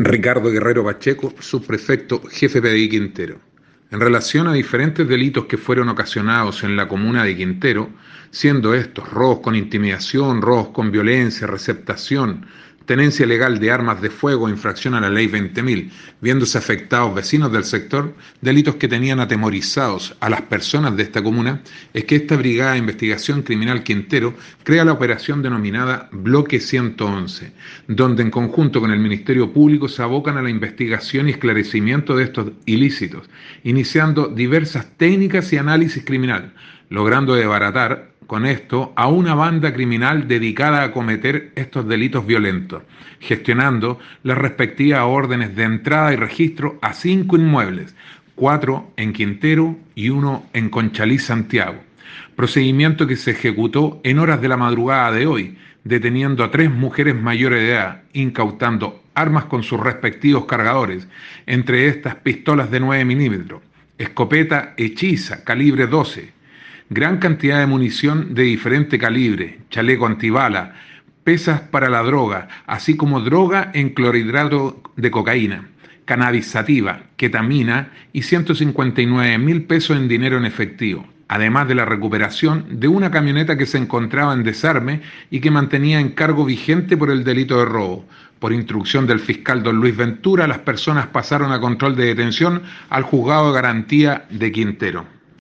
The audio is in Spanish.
Ricardo Guerrero Pacheco, subprefecto jefe PDI Quintero. En relación a diferentes delitos que fueron ocasionados en la comuna de Quintero, siendo estos robos con intimidación, robos con violencia, receptación, tenencia legal de armas de fuego, infracción a la ley 20.000, viéndose afectados vecinos del sector, delitos que tenían atemorizados a las personas de esta comuna, es que esta Brigada de Investigación Criminal Quintero crea la operación denominada Bloque 111, donde en conjunto con el Ministerio Público se abocan a la investigación y esclarecimiento de estos ilícitos, iniciando diversas técnicas y análisis criminal, logrando desbaratar con esto a una banda criminal dedicada a cometer estos delitos violentos, gestionando las respectivas órdenes de entrada y registro a cinco inmuebles, cuatro en Quintero y uno en Conchalí, Santiago. Procedimiento que se ejecutó en horas de la madrugada de hoy, deteniendo a tres mujeres mayores de edad, incautando armas con sus respectivos cargadores, entre estas pistolas de 9 milímetros, escopeta hechiza calibre 12, gran cantidad de munición de diferente calibre, chaleco antibala, pesas para la droga, así como droga en clorhidrato de cocaína, cannabis sativa, ketamina y 159 mil pesos en dinero en efectivo, además de la recuperación de una camioneta que se encontraba en desarme y que mantenía en cargo vigente por el delito de robo. Por instrucción del fiscal don Luis Ventura, las personas pasaron a control de detención al juzgado de garantía de Quintero.